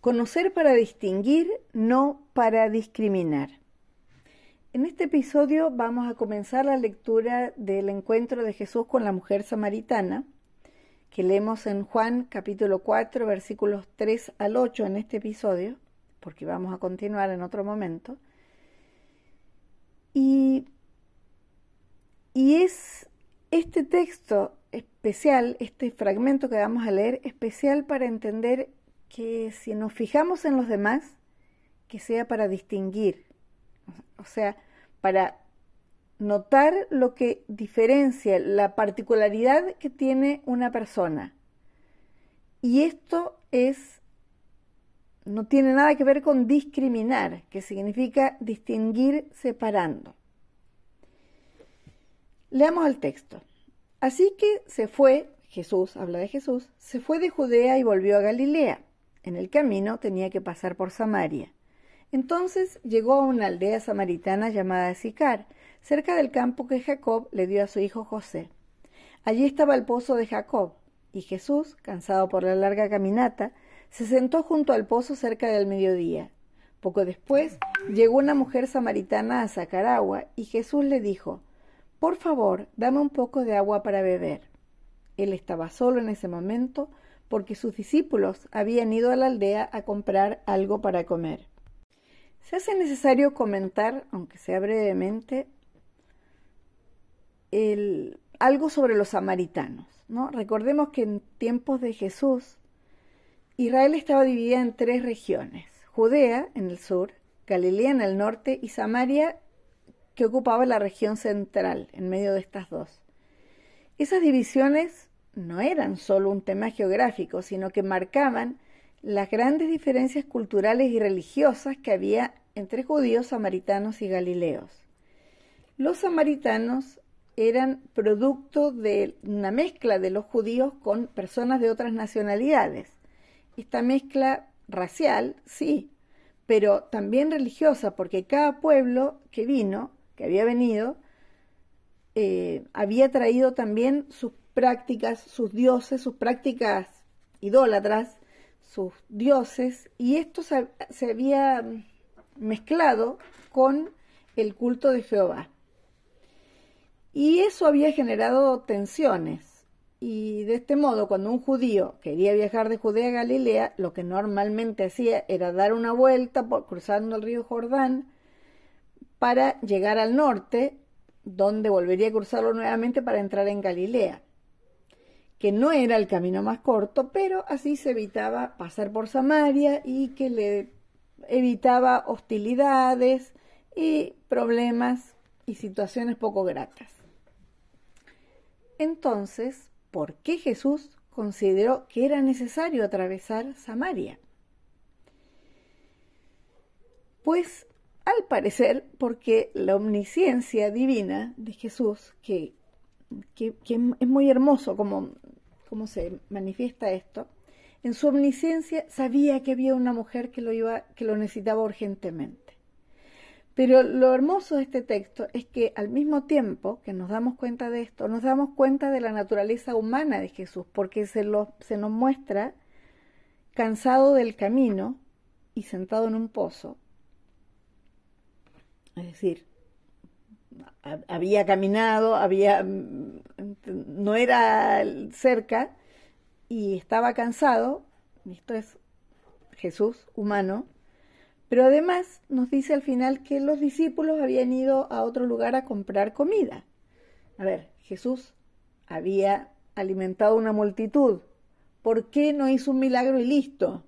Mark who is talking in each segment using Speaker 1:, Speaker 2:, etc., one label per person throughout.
Speaker 1: Conocer para distinguir, no para discriminar. En este episodio vamos a comenzar la lectura del encuentro de Jesús con la mujer samaritana, que leemos en Juan capítulo 4 versículos 3 al 8 en este episodio, porque vamos a continuar en otro momento. Y, y es este texto especial, este fragmento que vamos a leer, especial para entender que si nos fijamos en los demás, que sea para distinguir, o sea, para notar lo que diferencia, la particularidad que tiene una persona. Y esto es, no tiene nada que ver con discriminar, que significa distinguir separando. Leamos el texto. Así que se fue, Jesús, habla de Jesús, se fue de Judea y volvió a Galilea. En el camino tenía que pasar por Samaria. Entonces llegó a una aldea samaritana llamada Sicar, cerca del campo que Jacob le dio a su hijo José. Allí estaba el pozo de Jacob, y Jesús, cansado por la larga caminata, se sentó junto al pozo cerca del mediodía. Poco después llegó una mujer samaritana a sacar agua, y Jesús le dijo, Por favor, dame un poco de agua para beber. Él estaba solo en ese momento, porque sus discípulos habían ido a la aldea a comprar algo para comer. Se hace necesario comentar, aunque sea brevemente, algo sobre los samaritanos. ¿no? Recordemos que en tiempos de Jesús, Israel estaba dividida en tres regiones. Judea en el sur, Galilea en el norte y Samaria que ocupaba la región central, en medio de estas dos. Esas divisiones no eran solo un tema geográfico, sino que marcaban las grandes diferencias culturales y religiosas que había entre judíos, samaritanos y galileos. Los samaritanos eran producto de una mezcla de los judíos con personas de otras nacionalidades. Esta mezcla racial, sí, pero también religiosa, porque cada pueblo que vino, que había venido, eh, había traído también sus prácticas, sus dioses, sus prácticas idólatras, sus dioses, y esto se, había mezclado con el culto de Jehová. Y eso había generado tensiones. Y de este modo, cuando un judío quería viajar de Judea a Galilea, lo que normalmente hacía era dar una vuelta cruzando el río Jordán para llegar al norte, donde volvería a cruzarlo nuevamente para entrar en Galilea que no era el camino más corto, pero así se evitaba pasar por Samaria y que le evitaba hostilidades y problemas y situaciones poco gratas. Entonces, ¿por qué Jesús consideró que era necesario atravesar Samaria? Pues al parecer porque la omnisciencia divina de Jesús, que que, es muy hermoso como, se manifiesta esto, en su omnisciencia sabía que había una mujer que lo, iba, que lo necesitaba urgentemente. Pero lo hermoso de este texto es que al mismo tiempo que nos damos cuenta de esto, nos damos cuenta de la naturaleza humana de Jesús, porque se, lo, se nos muestra cansado del camino y sentado en un pozo. Es decir, había caminado, había, mm, no era cerca y estaba cansado, esto es Jesús humano, pero además nos dice al final que los discípulos habían ido a otro lugar a comprar comida. A ver, Jesús había alimentado una multitud. ¿Por qué no hizo un milagro y listo?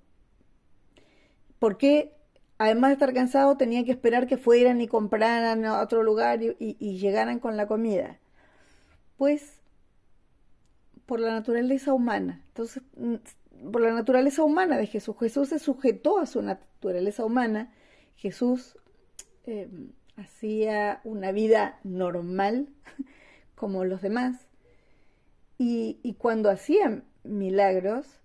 Speaker 1: ¿Por qué además de estar cansado, tenía que esperar que fueran y compraran a otro lugar y, llegaran con la comida. Pues por la naturaleza humana. Entonces, mm, por la naturaleza humana de Jesús. Jesús se sujetó a su naturaleza humana. Jesús em, hacía una vida normal como los demás. Y, y cuando hacía milagros,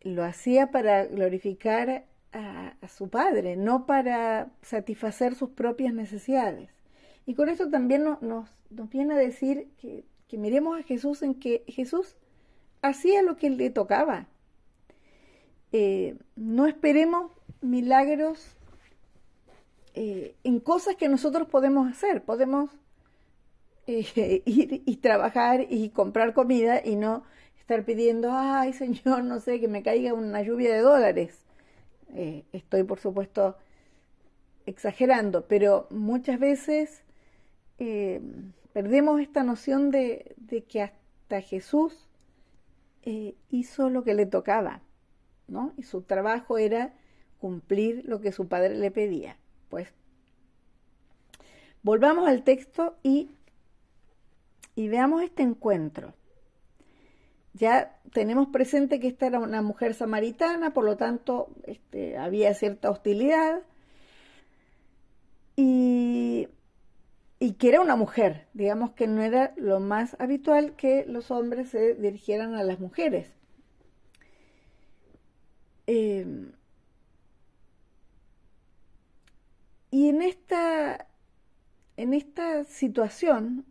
Speaker 1: lo hacía para glorificar a, su padre, no para satisfacer sus propias necesidades. Y con esto también nos, nos, viene a decir que, que, miremos a Jesús en que Jesús hacía lo que le tocaba. eh, no esperemos milagros eh, en cosas que nosotros podemos hacer. Podemos eh, ir y trabajar y comprar comida y no estar pidiendo, ay Señor, no sé, que me caiga una lluvia de dólares. Estoy, por supuesto, exagerando, pero muchas veces perdemos esta noción de, que hasta Jesús hizo lo que le tocaba. Y su trabajo era cumplir lo que su padre le pedía. Pues volvamos al texto y veamos este encuentro. Ya tenemos presente que esta era una mujer samaritana, por lo tanto este, había cierta hostilidad y, y que era una mujer, digamos que no era lo más habitual que los hombres se dirigieran a las mujeres. Em, y en esta, en esta situación,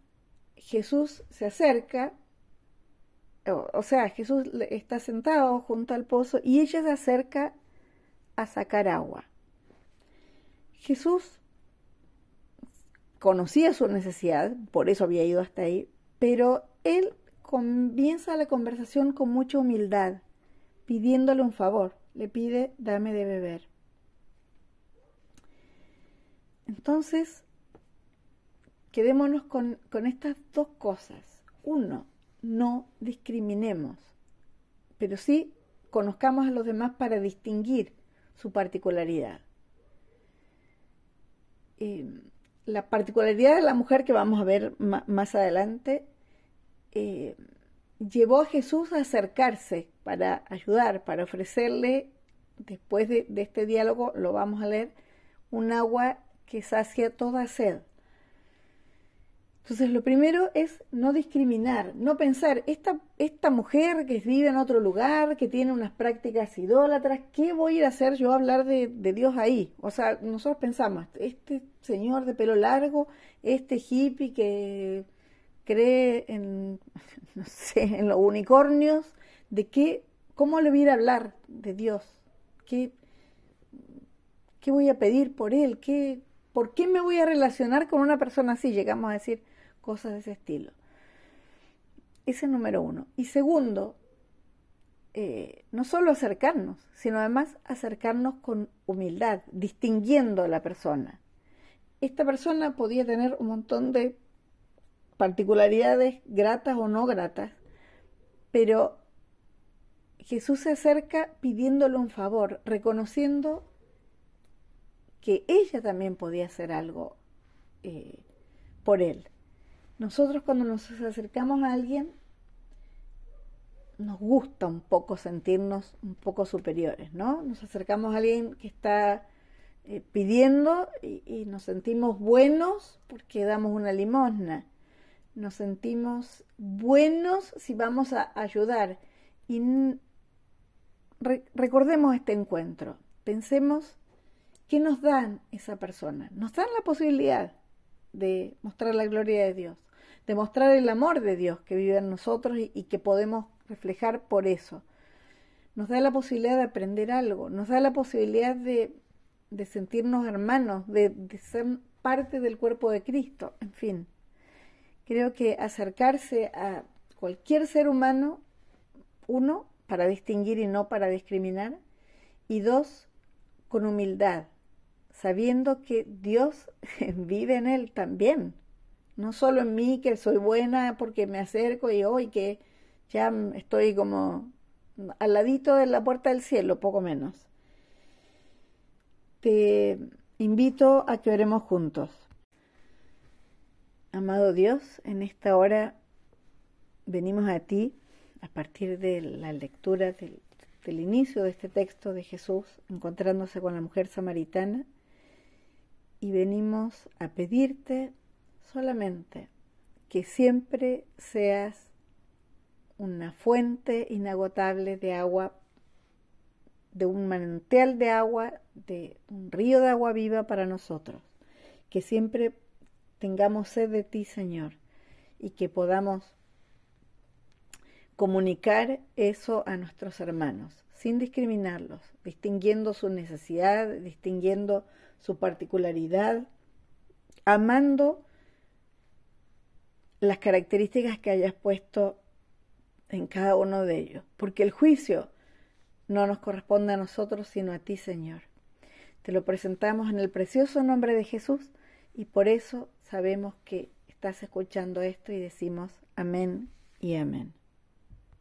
Speaker 1: Jesús se acerca, o, sea, Jesús está sentado junto al pozo y ella se acerca a sacar agua. Jesús conocía su necesidad, por eso había ido hasta ahí, pero él comienza la conversación con mucha humildad, pidiéndole un favor le pide, dame de beber. Entonces, quedémonos con, con estas dos cosas. Uno, no discriminemos, pero sí conozcamos a los demás para distinguir su particularidad. Eh, la particularidad de la mujer que vamos a ver más adelante eh, llevó a Jesús a acercarse para ayudar, para ofrecerle, después de, este diálogo, lo vamos a leer, un agua que sacia toda sed. Entonces, lo primero es no discriminar, no pensar, esta, esta mujer que vive en otro lugar, que tiene unas prácticas idólatras, ¿qué voy a ir a hacer yo a hablar de, Dios ahí? O sea, nosotros pensamos, este señor de pelo largo, este hippie que cree en, no sé, en los unicornios, de qué, cómo le voy a hablar de Dios, qué, qué voy a pedir por él, qué, por qué me voy a relacionar con una persona así, llegamos a decir cosas de ese estilo. Ese es número uno. Y segundo, eh, no solo acercarnos, sino además acercarnos con humildad, distinguiendo a la persona. Esta persona podía tener un montón de particularidades gratas o no gratas, pero Jesús se acerca pidiéndole un favor, reconociendo que ella también podía hacer algo eh, por él. Nosotros cuando nos acercamos a alguien, nos gusta un poco sentirnos un poco superiores, ¿no? Nos acercamos a alguien que está eh, pidiendo y, nos sentimos buenos porque damos una limosna nos sentimos buenos si vamos a ayudar. Y recordemos este encuentro, pensemos qué nos dan esa persona. Nos dan la posibilidad de mostrar la gloria de Dios, de mostrar el amor de Dios que vive en nosotros y, que podemos reflejar por eso. Nos da la posibilidad de aprender algo, nos da la posibilidad de, sentirnos hermanos, de ser parte del cuerpo de Cristo, en fin. Creo que acercarse a cualquier ser humano, uno, para distinguir y no para discriminar, y dos, con humildad, sabiendo que Dios vive en él también, no solo en mí, que soy buena porque me acerco y hoy que ya estoy como al ladito de la puerta del cielo, poco menos. Te invito a que oremos juntos. Amado Dios, en esta hora venimos a ti a partir de la lectura del, inicio de este texto de Jesús encontrándose con la mujer samaritana y venimos a pedirte solamente que siempre seas una fuente inagotable de agua, de un manantial de agua, de un río de agua viva para nosotros, que siempre tengamos sed de ti, Señor, y que podamos comunicar eso a nuestros hermanos, sin discriminarlos, distinguiendo su necesidad, distinguiendo su particularidad, amando las características que hayas puesto en cada uno de ellos, porque el juicio no nos corresponde a nosotros, sino a ti, Señor. Te lo presentamos en el precioso nombre de Jesús y por eso sabemos que estás escuchando esto y decimos amén y amén.